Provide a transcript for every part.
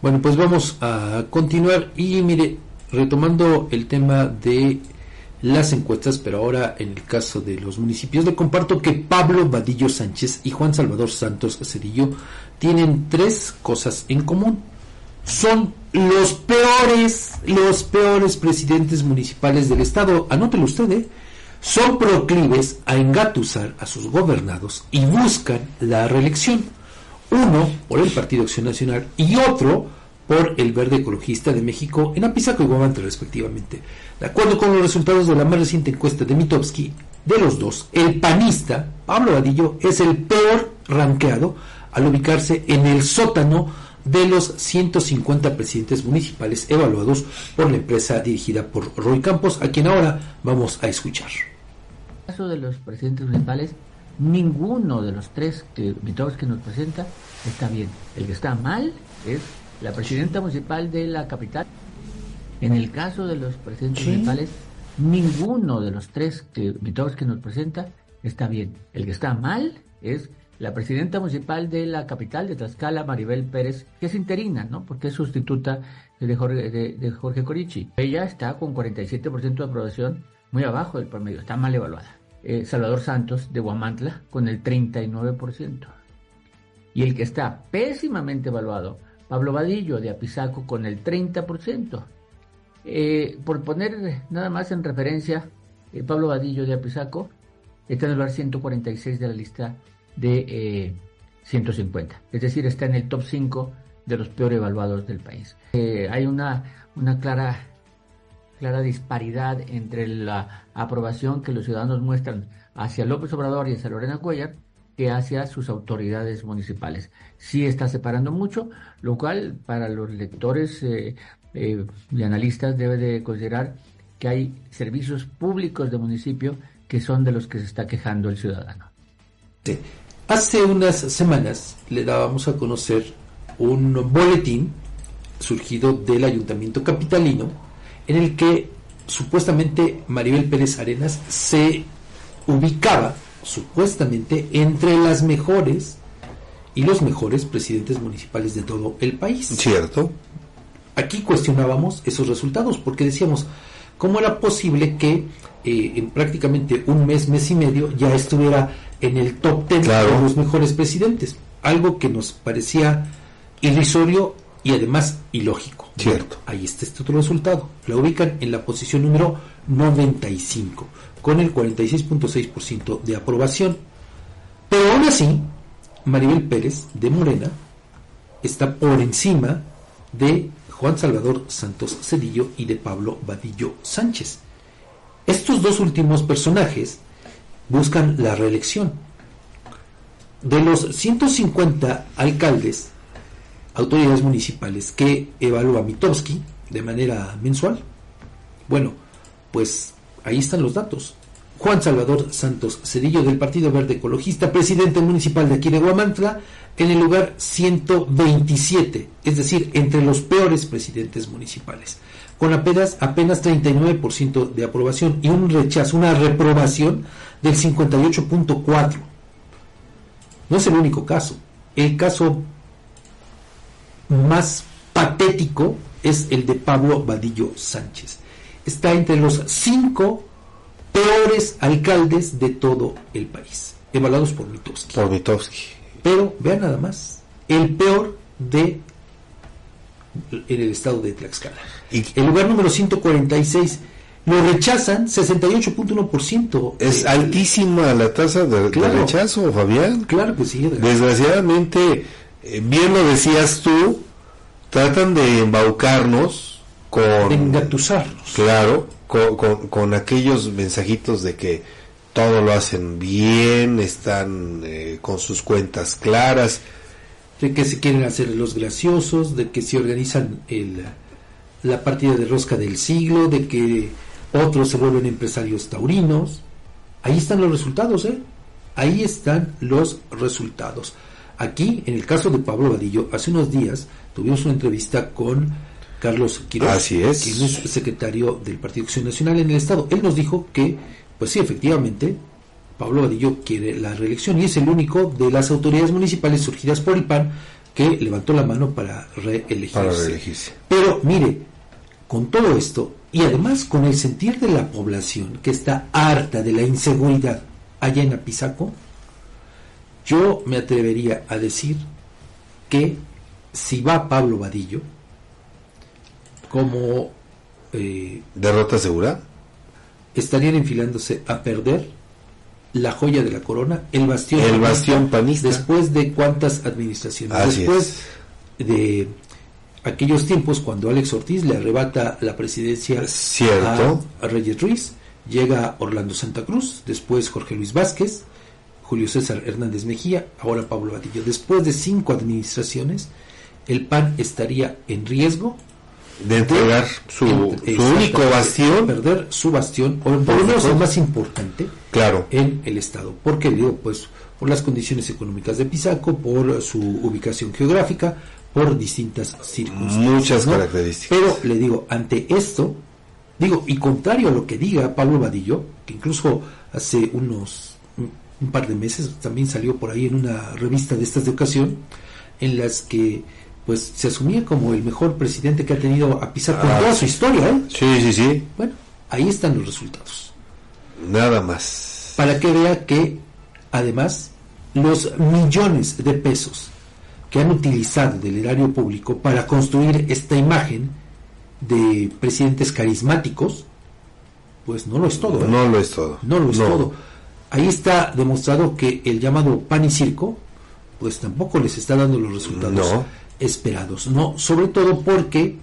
Bueno, pues vamos a continuar y mire, retomando el tema de las encuestas, pero ahora en el caso de los municipios, le comparto que Pablo Vadillo Sánchez y Juan Salvador Santos Cedillo tienen tres cosas en común. Son los peores, los peores presidentes municipales del estado. Anótelo usted, ¿eh? Son proclives a engatusar a sus gobernados y buscan la reelección. Uno por el Partido Acción Nacional y otro por el Verde Ecologista de México en Apizaco y Guamante respectivamente. De acuerdo con los resultados de la más reciente encuesta de Mitowski, de los dos, el panista, Pablo Vadillo, es el peor ranqueado al ubicarse en el sótano de los 150 presidentes municipales evaluados por la empresa dirigida por Roy Campos, a quien ahora vamos a escuchar. En el caso de los presidentes municipales, ninguno de los tres que Mitowski nos presenta está bien. El que está mal es la presidenta municipal de la capital. En el caso de los presidentes municipales, ninguno de los tres que que nos presenta está bien. El que está mal es la presidenta municipal de la capital de Tlaxcala, Maribel Pérez, que es interina, ¿no? Porque es sustituta de Jorge, de, Jorge Corichi. Ella está con 47% de aprobación, muy abajo del promedio, está mal evaluada. Eh, Salvador Santos de Guamantla con el 39%. Y el que está pésimamente evaluado Pablo Vadillo de Apizaco con el 30%. Eh, por poner nada más en referencia, eh, Pablo Vadillo de Apizaco está en el lugar 146 de la lista de 150, eh, es decir, está en el top 5 de los peor evaluados del país. hay una, una clara, clara disparidad entre la aprobación que los ciudadanos muestran hacia López Obrador y hacia Lorena Cuellar que hacia sus autoridades municipales. Sí está separando mucho, lo cual para los lectores eh, eh, y analistas debe de considerar que hay servicios públicos de municipio que son de los que se está quejando el ciudadano. Hace unas semanas le dábamos a conocer un boletín surgido del ayuntamiento capitalino en el que supuestamente Maribel Pérez Arenas se ubicaba supuestamente entre las mejores y los mejores presidentes municipales de todo el país. Cierto. Aquí cuestionábamos esos resultados porque decíamos, ¿cómo era posible que eh, en prácticamente un mes, mes y medio ya estuviera en el top ten de los mejores presidentes? Algo que nos parecía irrisorio y además ilógico. Cierto. ahí está este otro resultado. La ubican en la posición número 95 con el 46.6% de aprobación. Pero aún así, Maribel Pérez de Morena está por encima de Juan Salvador Santos Cedillo y de Pablo Vadillo Sánchez. Estos dos últimos personajes buscan la reelección. De los 150 alcaldes, autoridades municipales que evalúa Mitowski de manera mensual, bueno, pues Ahí están los datos. Juan Salvador Santos Cedillo del Partido Verde Ecologista, presidente municipal de aquí de Guamantla, en el lugar 127, es decir, entre los peores presidentes municipales, con apenas, apenas 39% de aprobación y un rechazo, una reprobación del 58.4%. No es el único caso. El caso más patético es el de Pablo Vadillo Sánchez está entre los cinco peores alcaldes de todo el país, evaluados por Mitowski. Por Mitowski. Pero vean nada más, el peor de en el estado de Tlaxcala. ¿Y? El lugar número 146 lo rechazan 68.1%. Es altísima la tasa de, rechazo, Fabián. Claro que sí. Desgraciadamente, bien lo decías tú, tratan de embaucarnos con, de engatusarlos. Claro, con, con, aquellos mensajitos de que todo lo hacen bien, están eh, con sus cuentas claras. De que se quieren hacer los graciosos, de que se organizan el, la partida de rosca del siglo, de que otros se vuelven empresarios taurinos. Ahí están los resultados, ¿eh? Ahí están los resultados. Aquí, en el caso de Pablo Vadillo, hace unos días tuvimos una entrevista con Carlos Quiroz, Así es. quien es secretario del Partido Acción Nacional en el Estado. Él nos dijo que, pues sí, efectivamente, Pablo Vadillo quiere la reelección y es el único de las autoridades municipales surgidas por el PAN que levantó la mano para reelegirse. Para reelegirse. Pero mire, con todo esto, y además con el sentir de la población que está harta de la inseguridad allá en Apizaco, yo me atrevería a decir que si va Pablo Vadillo, como eh, ¿Derrota segura? estarían enfilándose a perder la joya de la corona, el bastión, El panista, bastión panista. después de cuántas administraciones, Así después de aquellos tiempos cuando Alex Ortiz le arrebata la presidencia Cierto. a, a Reyes Ruiz, llega Orlando Santa Cruz, después Jorge Luis Vázquez, Julio César Hernández Mejía, ahora Pablo Vadillo. Después de cinco administraciones, el PAN estaría en riesgo De entregar su, en- su exactamente, único bastión. perder su bastión, o por lo menos el más importante Claro. en el estado. ¿Por qué digo? Pues por las condiciones económicas de Pisaco, por su ubicación geográfica, por distintas circunstancias. Muchas ¿no? características. Pero le digo, ante esto, digo, y contrario a lo que diga Pablo Vadillo, que incluso hace unos un, par de meses también salió por ahí en una revista de estas de ocasión, en las que pues se asumía como el mejor presidente que ha tenido a Pisaco en Ah, toda su historia, ¿eh? Sí, sí, sí. Bueno, ahí están los resultados Nada más. para que vea que además los millones de pesos que han utilizado del erario público para construir esta imagen de presidentes carismáticos, pues no lo es todo. ¿eh? No lo es todo. No lo es todo. Ahí está demostrado que el llamado pan y circo, pues tampoco les está dando los resultados No. esperados. No, sobre todo porque,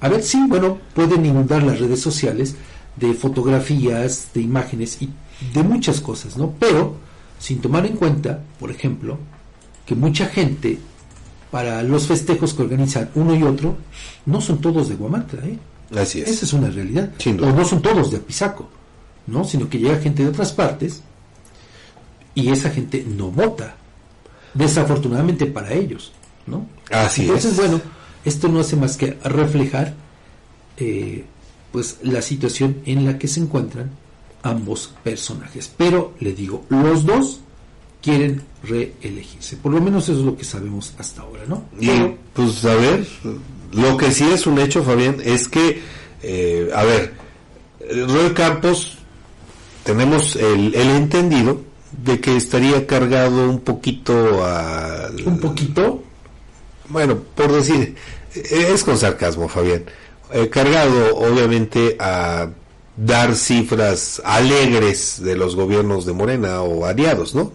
a ver, sí, bueno, pueden inundar las redes sociales de fotografías, de imágenes y de muchas cosas, ¿no? Pero sin tomar en cuenta, por ejemplo, que mucha gente para los festejos que organizan uno y otro no son todos de Guamantla, ¿eh? Así es. Esa es una realidad. O no son todos de Apizaco, ¿no? Sino que llega gente de otras partes y esa gente no vota. Desafortunadamente para ellos, ¿no? Así Entonces, es. bueno, esto no hace más que reflejar eh, pues la situación en la que se encuentran ambos personajes. Pero le digo, los dos quieren reelegirse. Por lo menos eso es lo que sabemos hasta ahora, ¿no? Y Pero- pues a ver, lo que sí es un hecho, Fabián, es que, eh, a ver, Roy Campos, tenemos el, el entendido de que estaría cargado un poquito a... un poquito Bueno, por decir, eh, es con sarcasmo, Fabián, eh, cargado obviamente a dar cifras alegres de los gobiernos de Morena o aliados, ¿no?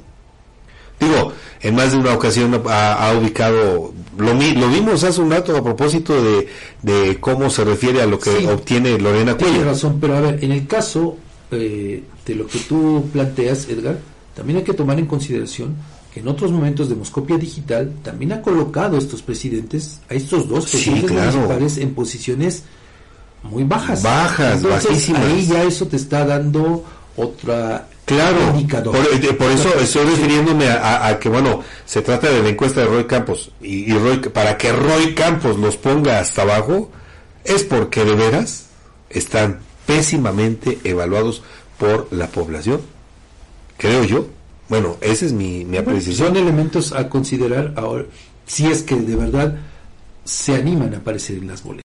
Digo, en más de una ocasión ha, ha ubicado, lo, mi- lo vimos hace un rato a propósito de, de cómo se refiere a lo que Sí. obtiene Lorena Tienes Cuellar. razón, pero a ver, en el caso eh, de lo que tú planteas, Edgar, también hay que tomar en consideración que en otros momentos de Moscopia Digital también ha colocado a estos presidentes, a estos dos Sí, presidentes claro. municipales en posiciones muy bajas. Bajas, Entonces, bajísimas. Ahí ya eso te está dando otra Claro, por, eh, por eso estoy refiriéndome a, a- a que, bueno, se trata de la encuesta de Roy Campos y, y Roy, para que Roy Campos los ponga hasta abajo es porque de veras están pésimamente evaluados por la población, creo yo. Bueno, esa es mi, mi Bueno, apreciación. son elementos a considerar ahora, si es que de verdad se animan a aparecer en las boletas.